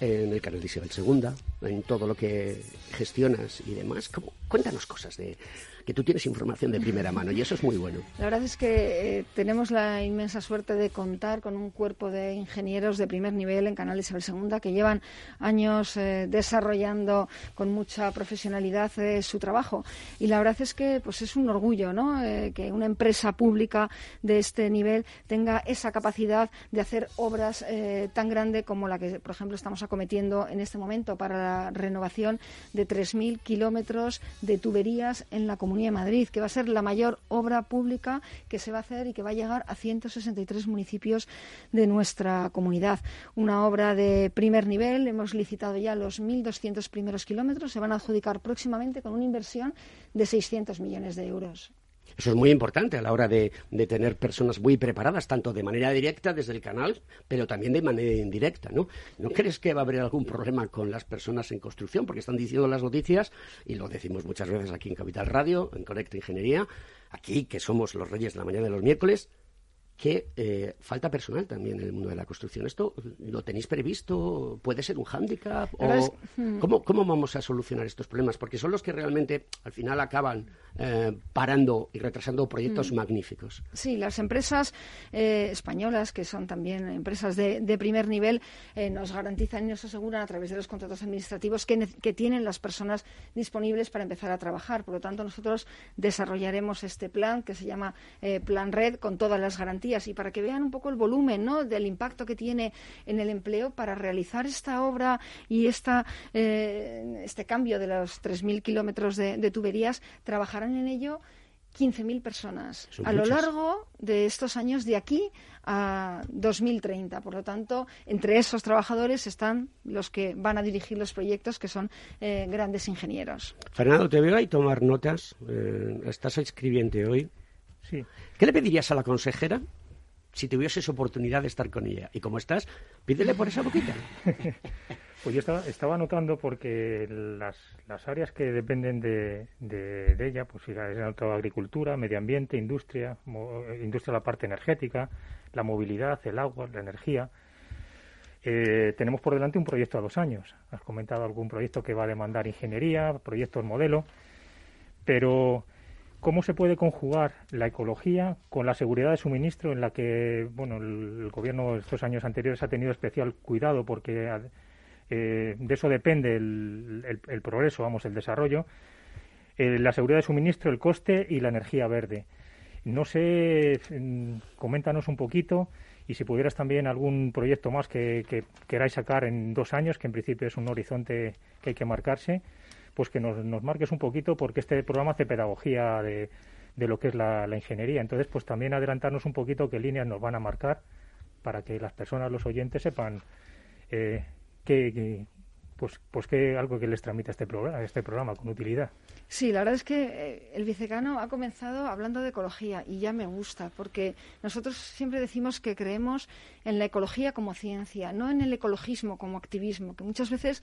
B: en el canal de Isabel II, en todo lo que gestionas y demás. ¿Cómo? Cuéntanos cosas de, que tú tienes información de primera mano y eso es muy bueno.
C: La verdad es que eh, tenemos la inmensa suerte de contar con un cuerpo de ingenieros de primer nivel en Canal Isabel II que llevan años eh, desarrollando con mucha profesionalidad eh, su trabajo y la verdad es que pues es un orgullo ¿no? que una empresa pública de este nivel tenga esa capacidad de hacer obras tan grande como la que por ejemplo estamos acometiendo en este momento para la renovación de 3.000 kilómetros de tuberías en la comunidad Comunidad de Madrid, que va a ser la mayor obra pública que se va a hacer y que va a llegar a 163 municipios de nuestra comunidad. Una obra de primer nivel, hemos licitado ya los 1.200 primeros kilómetros, se van a adjudicar próximamente con una inversión de 600 millones de euros.
B: Eso es muy importante a la hora de, tener personas muy preparadas, tanto de manera directa desde el canal, pero también de manera indirecta, ¿no? ¿No crees que va a haber algún problema con las personas en construcción? Porque están diciendo las noticias, y lo decimos muchas veces aquí en Capital Radio, en Conecta Ingeniería, aquí que somos los reyes de la mañana de los miércoles, que eh, falta personal también en el mundo de la construcción. ¿Esto lo tenéis previsto? ¿Puede ser un hándicap? Hmm. ¿cómo, vamos a solucionar estos problemas? Porque son los que realmente al final acaban eh, parando y retrasando proyectos hmm. magníficos.
C: Sí, las empresas eh, españolas, que son también empresas de, primer nivel, nos garantizan y nos aseguran a través de los contratos administrativos que, que tienen las personas disponibles para empezar a trabajar. Por lo tanto, nosotros desarrollaremos este plan que se llama Plan Red con todas las garantías y para que vean un poco el volumen ¿no? del impacto que tiene en el empleo para realizar esta obra y esta, eh, este cambio de los 3.000 kilómetros de, tuberías, trabajarán en ello 15.000 personas a lo largo de estos años de aquí a 2030. Por lo tanto, entre esos trabajadores están los que van a dirigir los proyectos, que son eh, grandes ingenieros.
B: Fernando, te veo ahí tomar notas. Eh, estás escribiente hoy. Sí. ¿Qué le pedirías a la consejera si tuvieses oportunidad de estar con ella. Y como estás, pídele por esa boquita.
E: Pues yo estaba, estaba notando porque las, las áreas que dependen de, de, ella, pues es agricultura, medio ambiente, industria, industria la parte energética, la movilidad, el agua, la energía. Eh, tenemos por delante un proyecto a dos años. Has comentado algún proyecto que va a demandar ingeniería, proyectos modelo, pero ¿Cómo se puede conjugar la ecología con la seguridad de suministro en la que bueno, el, gobierno estos años anteriores ha tenido especial cuidado porque eh, de eso depende el, progreso, vamos, el desarrollo? Eh, la seguridad de suministro, el coste y la energía verde. No sé, mm, coméntanos un poquito y si pudieras también algún proyecto más que, que queráis sacar en dos años, que en principio es un horizonte que hay que marcarse pues que nos, nos marques un poquito porque este programa hace pedagogía de, de lo que es la, ingeniería. Entonces, pues también adelantarnos un poquito qué líneas nos van a marcar para que las personas, los oyentes, sepan eh, qué, pues, pues que algo que les tramita este programa, este programa con utilidad.
C: Sí, la verdad es que eh, el vicecano ha comenzado hablando de ecología y ya me gusta, porque nosotros siempre decimos que creemos en la ecología como ciencia, no en el ecologismo como activismo, que muchas veces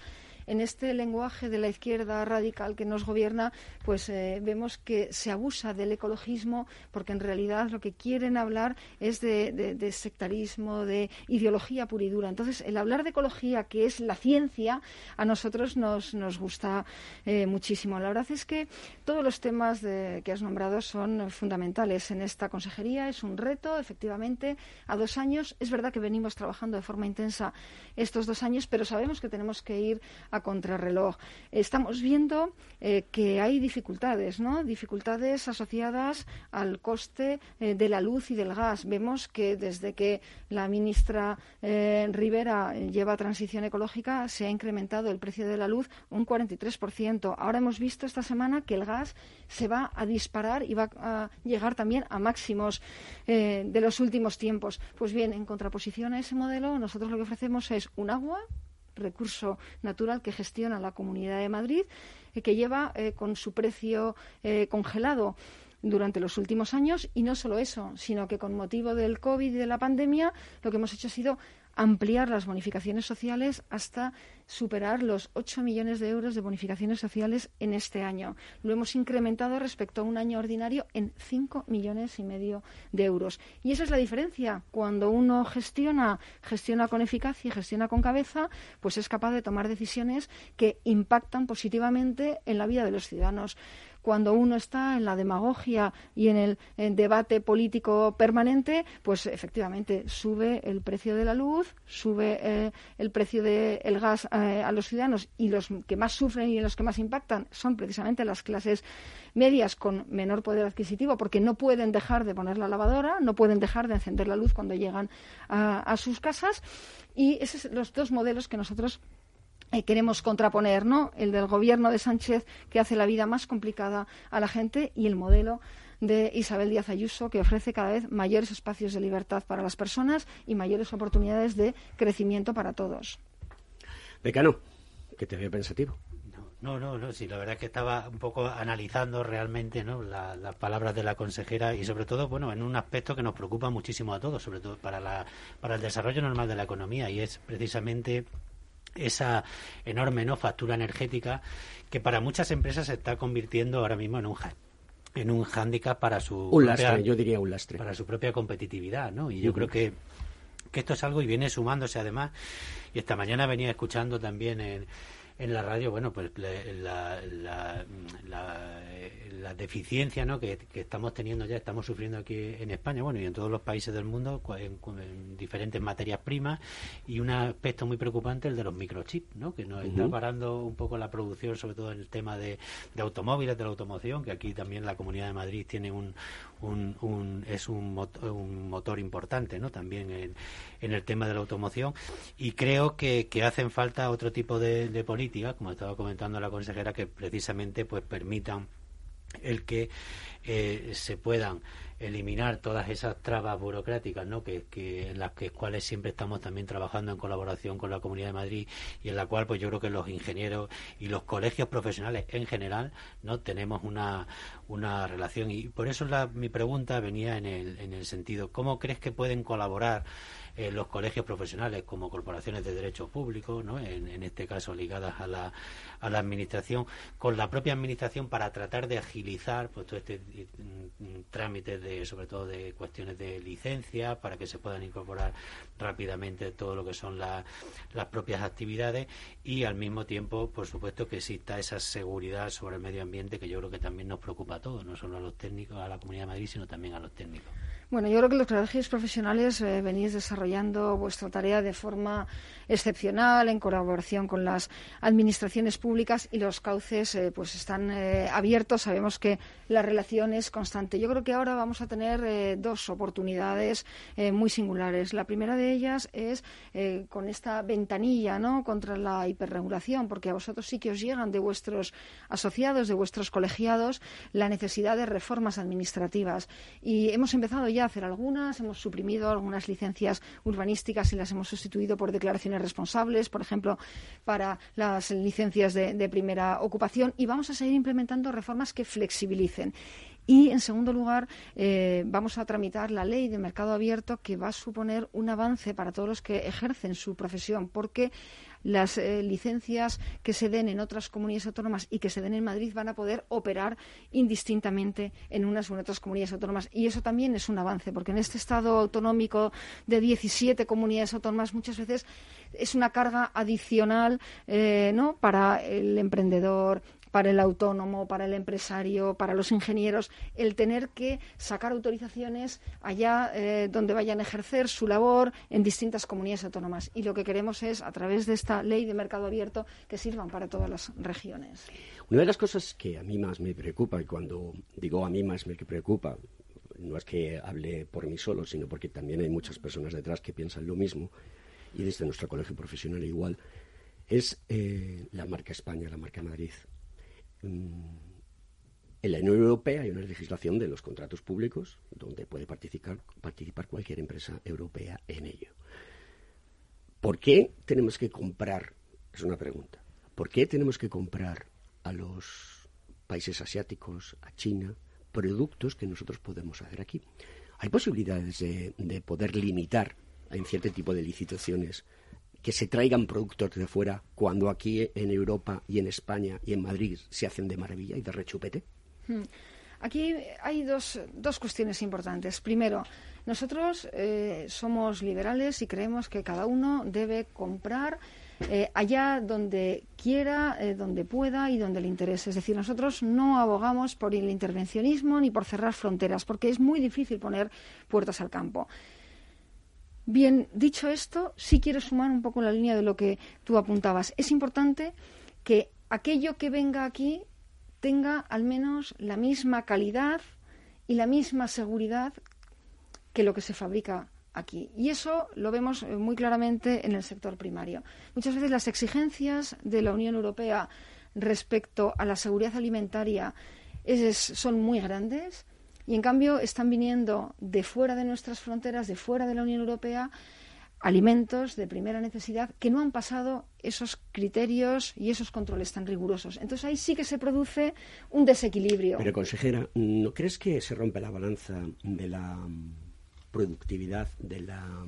C: en este lenguaje de la izquierda radical que nos gobierna, pues eh, vemos que se abusa del ecologismo porque en realidad lo que quieren hablar es de, sectarismo, de ideología pura y dura. Entonces, el hablar de ecología, que es la ciencia, a nosotros nos, gusta eh, muchísimo. La verdad es que todos los temas que has nombrado son fundamentales en esta consejería. Es un reto, efectivamente, a dos años. Es verdad que venimos trabajando de forma intensa estos dos años, pero sabemos que tenemos que ir a contrarreloj. Estamos viendo eh, que hay dificultades, ¿no? Dificultades asociadas al coste eh, de la luz y del gas. Vemos que desde que la ministra eh, Rivera lleva transición ecológica se ha incrementado el precio de la luz un 43%. Ahora hemos visto esta semana que el gas se va a disparar y va a llegar también a máximos de los últimos tiempos. Pues bien, en contraposición a ese modelo, nosotros lo que ofrecemos es un agua recurso natural que gestiona la Comunidad de Madrid, eh, que lleva eh, con su precio eh, congelado durante los últimos años. Y no solo eso, sino que con motivo del COVID y de la pandemia lo que hemos hecho ha sido ampliar las bonificaciones sociales hasta superar los 8 millones de euros de bonificaciones sociales en este año. Lo hemos incrementado respecto a un año ordinario en 5 millones y medio de euros. Y esa es la diferencia. Cuando uno gestiona, gestiona con eficacia y gestiona con cabeza, pues es capaz de tomar decisiones que impactan positivamente en la vida de los ciudadanos cuando uno está en la demagogia y en el debate político permanente, pues efectivamente sube el precio de la luz, sube eh, el precio del gas eh, a los ciudadanos. Y los que más sufren y los que más impactan son precisamente las clases medias con menor poder adquisitivo porque no pueden dejar de poner la lavadora, no pueden dejar de encender la luz cuando llegan a, a sus casas. Y esos son los dos modelos que nosotros eh, queremos contraponer, ¿no? El del gobierno de Sánchez que hace la vida más complicada a la gente y el modelo de Isabel Díaz Ayuso, que ofrece cada vez mayores espacios de libertad para las personas y mayores oportunidades de crecimiento para todos.
B: Decano, que te veo pensativo.
D: No, no, no, sí, la verdad es que estaba un poco analizando realmente ¿no? las palabras de la consejera y sobre todo, bueno, en un aspecto que nos preocupa muchísimo a todos, sobre todo para, la, para el desarrollo normal de la economía y es precisamente esa enorme no factura energética que para muchas empresas se está convirtiendo ahora mismo en un en un hándicap para su
B: propia, yo diría un lastre.
D: para su propia competitividad no y yo creo que que esto es algo y viene sumándose además. Y esta mañana venía escuchando también en en la radio, bueno, pues la, la, la, deficiencia ¿no? Que, estamos teniendo ya, estamos sufriendo aquí en España, bueno, y en todos los países del mundo, en, diferentes materias primas, y un aspecto muy preocupante, el de los microchips, ¿no? Que nos está parando un poco la producción, sobre todo en el tema de, automóviles, de la automoción, que aquí también la Comunidad de Madrid tiene un, un, es un motor, un motor importante, ¿no? También en, en, el tema de la automoción, y creo que, que hacen falta otro tipo de, de políticas como estaba comentando la consejera, que precisamente pues permitan el que eh, se puedan eliminar todas esas trabas burocráticas ¿no? que, en las que, cuales siempre estamos también trabajando en colaboración con la Comunidad de Madrid y en la cual pues yo creo que los ingenieros y los colegios profesionales en general no tenemos una, una relación y por eso la, mi pregunta venía en el, en el sentido ¿cómo crees que pueden colaborar eh, los colegios profesionales como corporaciones de derecho público, ¿no? en, este caso ligadas a la, a la administración, con la propia administración para tratar de agilizar pues, todo este mm, trámite de, sobre todo de cuestiones de licencia, para que se puedan incorporar rápidamente todo lo que son las propias actividades y al mismo tiempo, por supuesto, que exista esa seguridad sobre el medio ambiente que yo creo que también nos preocupa a todos, no solo a los técnicos, a la Comunidad de Madrid, sino también a los técnicos.
C: Bueno, yo creo que los colegios profesionales eh, venís desarrollando vuestra tarea de forma excepcional en colaboración con las administraciones públicas y los cauces eh, pues están eh, abiertos. Sabemos que la relación es constante. Yo creo que ahora vamos a tener dos oportunidades muy singulares. La primera de ellas es con esta ventanilla ¿no? contra la hiperregulación, porque a vosotros sí que os llegan de vuestros asociados, de vuestros colegiados, la necesidad de reformas administrativas. Y hemos empezado ya hacer algunas, hemos suprimido algunas licencias urbanísticas y las hemos sustituido por declaraciones responsables, por ejemplo, para las licencias de, primera ocupación y vamos a seguir implementando reformas que flexibilicen. Y, en segundo lugar, eh, vamos a tramitar la ley de mercado abierto que va a suponer un avance para todos los que ejercen su profesión, porque las eh, licencias que se den en otras comunidades autónomas y que se den en Madrid van a poder operar indistintamente en unas u otras comunidades autónomas. Y eso también es un avance, porque en este Estado autonómico de 17 comunidades autónomas muchas veces es una carga adicional eh, ¿no? para el emprendedor, para el autónomo, para el empresario, para los ingenieros, el tener que sacar autorizaciones allá eh, donde vayan a ejercer su labor en distintas comunidades autónomas. Y lo que queremos es, a través de esta ley de mercado abierto, que sirvan para todas las regiones.
B: Una de las cosas que a mí más me preocupa, y cuando digo a mí más me preocupa, no es que hable por mí solo, sino porque también hay muchas personas detrás que piensan lo mismo, y desde nuestro colegio profesional igual, es eh, la marca España, la marca Madrid. Mm, en la Unión Europea hay una legislación de los contratos públicos donde puede participar, participar cualquier empresa europea en ello. ¿Por qué tenemos que comprar? Es una pregunta. ¿Por qué tenemos que comprar a los países asiáticos, a China, productos que nosotros podemos hacer aquí. Hay posibilidades de, de poder limitar en cierto tipo de licitaciones que se traigan productos de fuera cuando aquí en Europa y en España y en Madrid se hacen de maravilla y de rechupete?
C: Hmm. Aquí hay dos, dos cuestiones importantes. Primero, nosotros eh, somos liberales y creemos que cada uno debe comprar eh, allá donde quiera, eh, donde pueda y donde le interese. Es decir, nosotros no abogamos por el intervencionismo ni por cerrar fronteras, porque es muy difícil poner puertas al campo. Bien, dicho esto, sí quiero sumar un poco la línea de lo que tú apuntabas. Es importante que aquello que venga aquí tenga al menos la misma calidad y la misma seguridad que lo que se fabrica aquí. Y eso lo vemos eh, muy claramente en el sector primario. Muchas veces las exigencias de la Unión Europea respecto a la seguridad alimentaria son muy grandes y en cambio están viniendo de fuera de nuestras fronteras, de fuera de la Unión Europea, alimentos de primera necesidad que no han pasado esos criterios y esos controles tan rigurosos. Entonces ahí sí que se produce un desequilibrio.
B: Pero consejera, ¿no crees que se rompe la balanza de la productividad, de la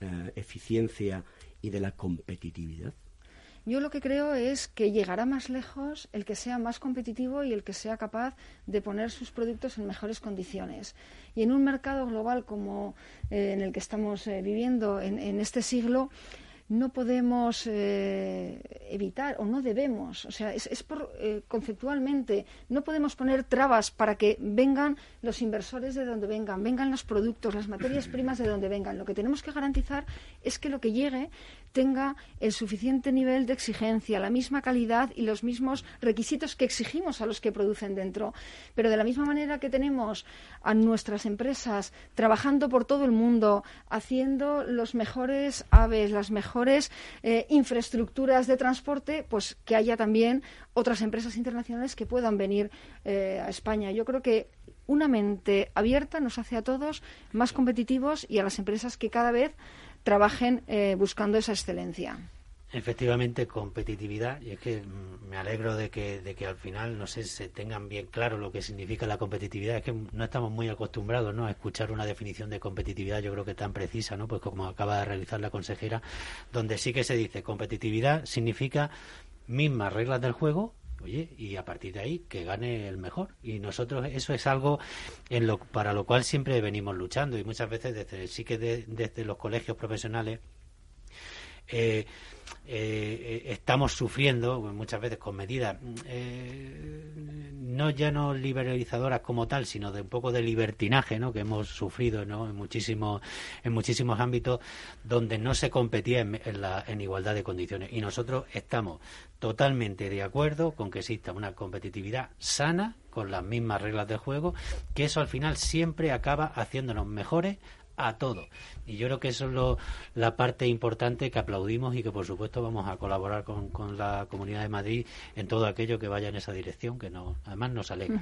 B: eh, eficiencia y de la competitividad?
C: Yo lo que creo es que llegará más lejos el que sea más competitivo y el que sea capaz de poner sus productos en mejores condiciones. Y en un mercado global como eh, en el que estamos eh, viviendo en, este siglo, no podemos eh, evitar o no debemos, o sea, es, por, conceptualmente, no podemos poner trabas para que vengan los inversores de donde vengan, vengan los productos, las materias primas de donde vengan. Lo que tenemos que garantizar es que lo que llegue tenga el suficiente nivel de exigencia, la misma calidad y los mismos requisitos que exigimos a los que producen dentro. Pero de la misma manera que tenemos a nuestras empresas trabajando por todo el mundo, haciendo los mejores aves, las mejores eh, infraestructuras de transporte, pues que haya también otras empresas internacionales que puedan venir eh, a España. Yo creo que una mente abierta nos hace a todos más competitivos y a las empresas que cada vez trabajen eh, buscando esa excelencia.
D: Efectivamente, competitividad, y es que mm, me alegro de que, de que al final, no sé, se tengan bien claro lo que significa la competitividad. Es que no estamos muy acostumbrados ¿no? a escuchar una definición de competitividad, yo creo que tan precisa, ¿no? pues como acaba de realizar la consejera, donde sí que se dice competitividad significa mismas reglas del juego, oye, y a partir de ahí que gane el mejor. Y nosotros eso es algo en lo, para lo cual siempre venimos luchando y muchas veces desde, sí que desde los colegios profesionales eh, eh, estamos sufriendo muchas veces con medidas eh, no ya no liberalizadoras como tal sino de un poco de libertinaje ¿no? que hemos sufrido ¿no? en muchísimos en muchísimos ámbitos donde no se competía en, la, en igualdad de condiciones y nosotros estamos totalmente de acuerdo con que exista una competitividad sana con las mismas reglas de juego que eso al final siempre acaba haciéndonos mejores a todo. Y yo creo que eso es lo, la parte importante que aplaudimos y que por supuesto vamos a colaborar con, con, la Comunidad de Madrid en todo aquello que vaya en esa dirección, que no, además nos alegra.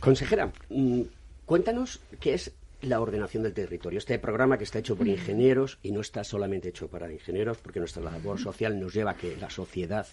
B: Consejera, mm, cuéntanos qué es la ordenación del territorio. Este programa que está hecho por ingenieros y no está solamente hecho para ingenieros, porque nuestra labor social nos lleva a que la sociedad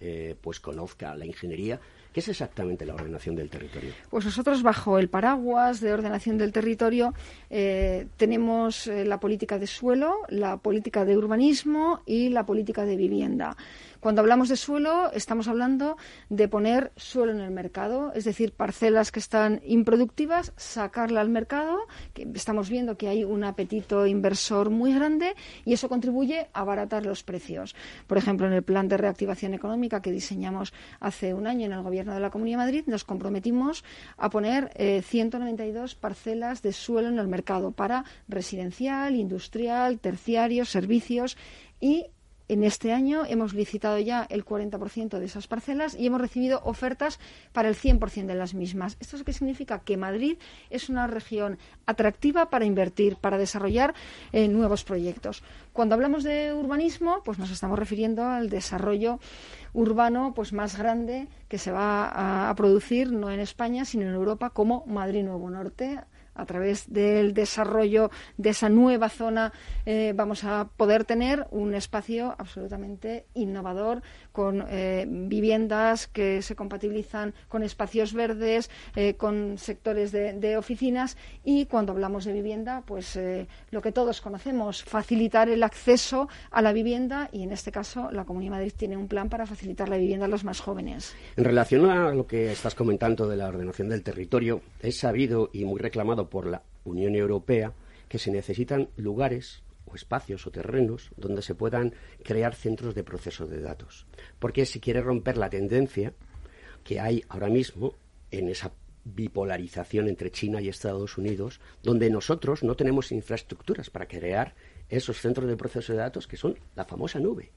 B: eh, pues conozca la ingeniería, ¿Qué es exactamente la ordenación del territorio?
C: Pues nosotros, bajo el paraguas de ordenación del territorio, eh, tenemos eh, la política de suelo, la política de urbanismo y la política de vivienda. Cuando hablamos de suelo, estamos hablando de poner suelo en el mercado, es decir, parcelas que están improductivas, sacarla al mercado, que estamos viendo que hay un apetito inversor muy grande y eso contribuye a abaratar los precios. Por ejemplo, en el plan de reactivación económica que diseñamos hace un año en el Gobierno de la Comunidad de Madrid, nos comprometimos a poner 192 eh, parcelas de suelo en el mercado para residencial, industrial, terciario, servicios y en este año hemos licitado ya el 40% de esas parcelas y hemos recibido ofertas para el 100% de las mismas. ¿Esto es qué significa? Que Madrid es una región atractiva para invertir, para desarrollar eh, nuevos proyectos. Cuando hablamos de urbanismo, pues nos estamos refiriendo al desarrollo urbano pues más grande que se va a producir no en España, sino en Europa como Madrid Nuevo Norte a través del desarrollo de esa nueva zona, eh, vamos a poder tener un espacio absolutamente innovador con eh, viviendas que se compatibilizan con espacios verdes, eh, con sectores de, oficinas y cuando hablamos de vivienda, pues lo que todos conocemos, facilitar el acceso a la vivienda y en este caso la Comunidad de Madrid tiene un plan para facilitar la vivienda a los más jóvenes.
B: En relación a lo que estás comentando de la ordenación del territorio, es sabido y muy reclamado por la Unión Europea que se necesitan lugares o espacios o terrenos donde se puedan crear centros de proceso de datos. Porque se quiere romper la tendencia que hay ahora mismo en esa bipolarización entre China y Estados Unidos, donde nosotros no tenemos infraestructuras para crear esos centros de proceso de datos que son la famosa nube.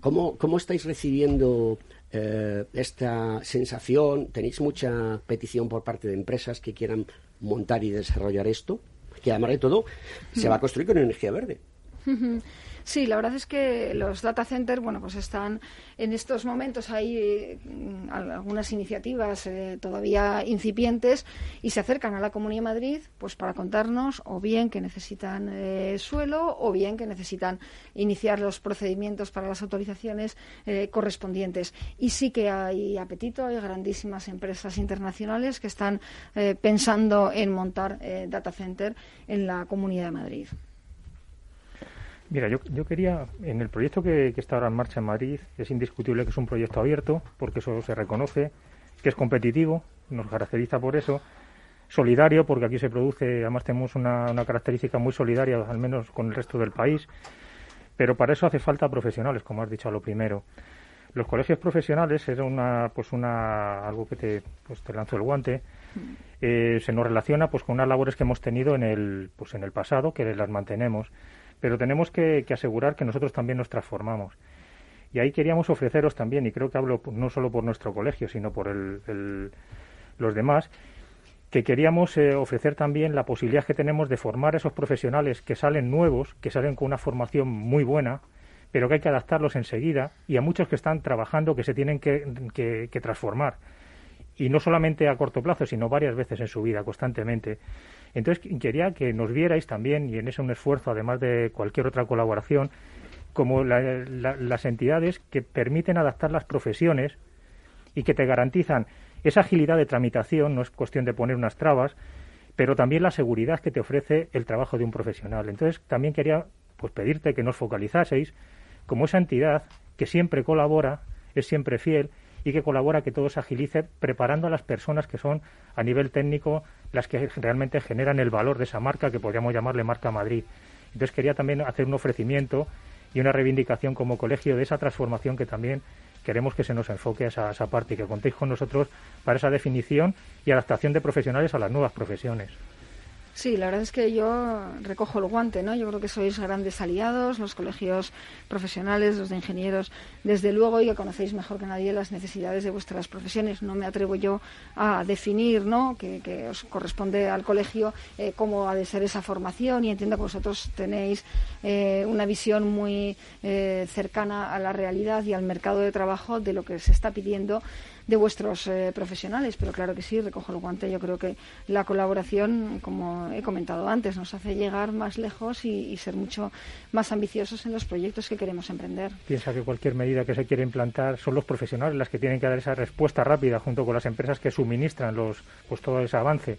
B: ¿Cómo, estáis recibiendo eh, esta sensación? ¿Tenéis mucha petición por parte de empresas que quieran montar y desarrollar esto? Que además de todo se va a construir con energía verde.
C: Sí, la verdad es que los data centers, bueno, pues están en estos momentos hay mm, algunas iniciativas eh, todavía incipientes y se acercan a la Comunidad de Madrid, pues para contarnos o bien que necesitan eh, suelo o bien que necesitan iniciar los procedimientos para las autorizaciones eh, correspondientes. Y sí que hay apetito, hay grandísimas empresas internacionales que están pensando en montar data center en la Comunidad de Madrid.
E: Mira, yo, yo quería, en el proyecto que, está ahora en marcha en Madrid, es indiscutible que es un proyecto abierto, porque eso se reconoce, que es competitivo, nos caracteriza por eso, solidario, porque aquí se produce, además tenemos una, una característica muy solidaria, al menos con el resto del país, pero para eso hace falta profesionales, como has dicho a lo primero. Los colegios profesionales era una, pues una, algo que te, pues te lanzo el guante, eh, se nos relaciona pues con unas labores que hemos tenido en el, pues en el pasado, que las mantenemos pero tenemos que, asegurar que nosotros también nos transformamos. Y ahí queríamos ofreceros también, y creo que hablo no solo por nuestro colegio, sino por los demás, que queríamos eh, ofrecer también la posibilidad que tenemos de formar a esos profesionales que salen nuevos, que salen con una formación muy buena, pero que hay que adaptarlos enseguida, y a muchos que están trabajando que se tienen que transformar. Y no solamente a corto plazo, sino varias veces en su vida, constantemente. Entonces quería que nos vierais también, y en ese un esfuerzo, además de cualquier otra colaboración, como las entidades que permiten adaptar las profesiones y que te garantizan esa agilidad de tramitación, no es cuestión de poner unas trabas, pero también la seguridad que te ofrece el trabajo de un profesional. Entonces también quería pues pedirte que nos focalizaseis como esa entidad que siempre colabora, es siempre fiel y que colabora que todo se agilice preparando a las personas que son a nivel técnico las que realmente generan el valor de esa marca que podríamos llamarle marca Madrid. Entonces quería también hacer un ofrecimiento y una reivindicación como colegio de esa transformación que también queremos que se nos enfoque a esa, a esa parte y que contéis con nosotros para esa definición y adaptación de profesionales a las nuevas profesiones.
C: Sí, la verdad es que yo recojo el guante, ¿no? Yo creo que sois grandes aliados, los colegios profesionales, los de ingenieros, desde luego, y que conocéis mejor que nadie las necesidades de vuestras profesiones. No me atrevo yo a definir, ¿no? Que, os corresponde al colegio eh, cómo ha de ser esa formación y entiendo que vosotros tenéis eh, una visión muy eh, cercana a la realidad y al mercado de trabajo de lo que se está pidiendo de vuestros eh, profesionales. Pero claro que sí, recojo el guante. Yo creo que la colaboración, como he comentado antes, nos hace llegar más lejos y, ser mucho más ambiciosos en los proyectos que queremos emprender.
E: Piensa que cualquier medida que se quiere implantar son los profesionales las que tienen que dar esa respuesta rápida junto con las empresas que suministran los, pues todo ese avance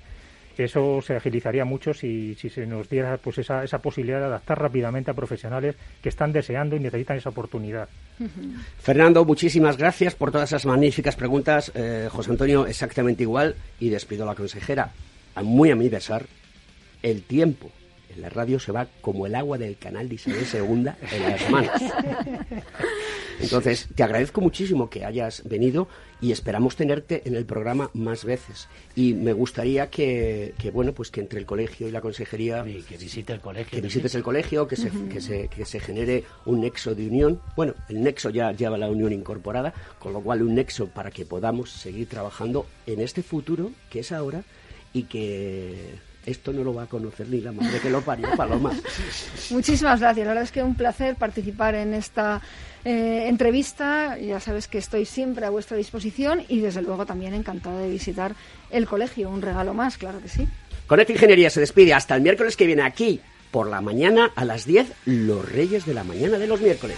E: eso se agilizaría mucho si, si se nos diera pues esa, esa posibilidad de adaptar rápidamente a profesionales que están deseando y necesitan esa oportunidad.
B: Fernando, muchísimas gracias por todas esas magníficas preguntas. Eh, José Antonio, exactamente igual. Y despido a la consejera. Muy a mi pesar, el tiempo en la radio se va como el agua del canal de Isabel II en las manos. Entonces, te agradezco muchísimo que hayas venido y esperamos tenerte en el programa más veces. Y me gustaría que, bueno, pues que entre el colegio y la consejería...
D: que visite el colegio.
B: Que visites el colegio, que, se, que, se, que se genere un nexo de unión. Bueno, el nexo ya lleva la unión incorporada, con lo cual un nexo para que podamos seguir trabajando en este futuro que es ahora y que esto no lo va a conocer ni la madre que lo parió, Paloma.
C: Muchísimas gracias. La verdad es que es un placer participar en esta eh, entrevista. Ya sabes que estoy siempre a vuestra disposición y desde luego también encantada de visitar el colegio. Un regalo más, claro que sí.
B: Conecta Ingeniería se despide hasta el miércoles que viene aquí por la mañana a las 10, los Reyes de la Mañana de los miércoles.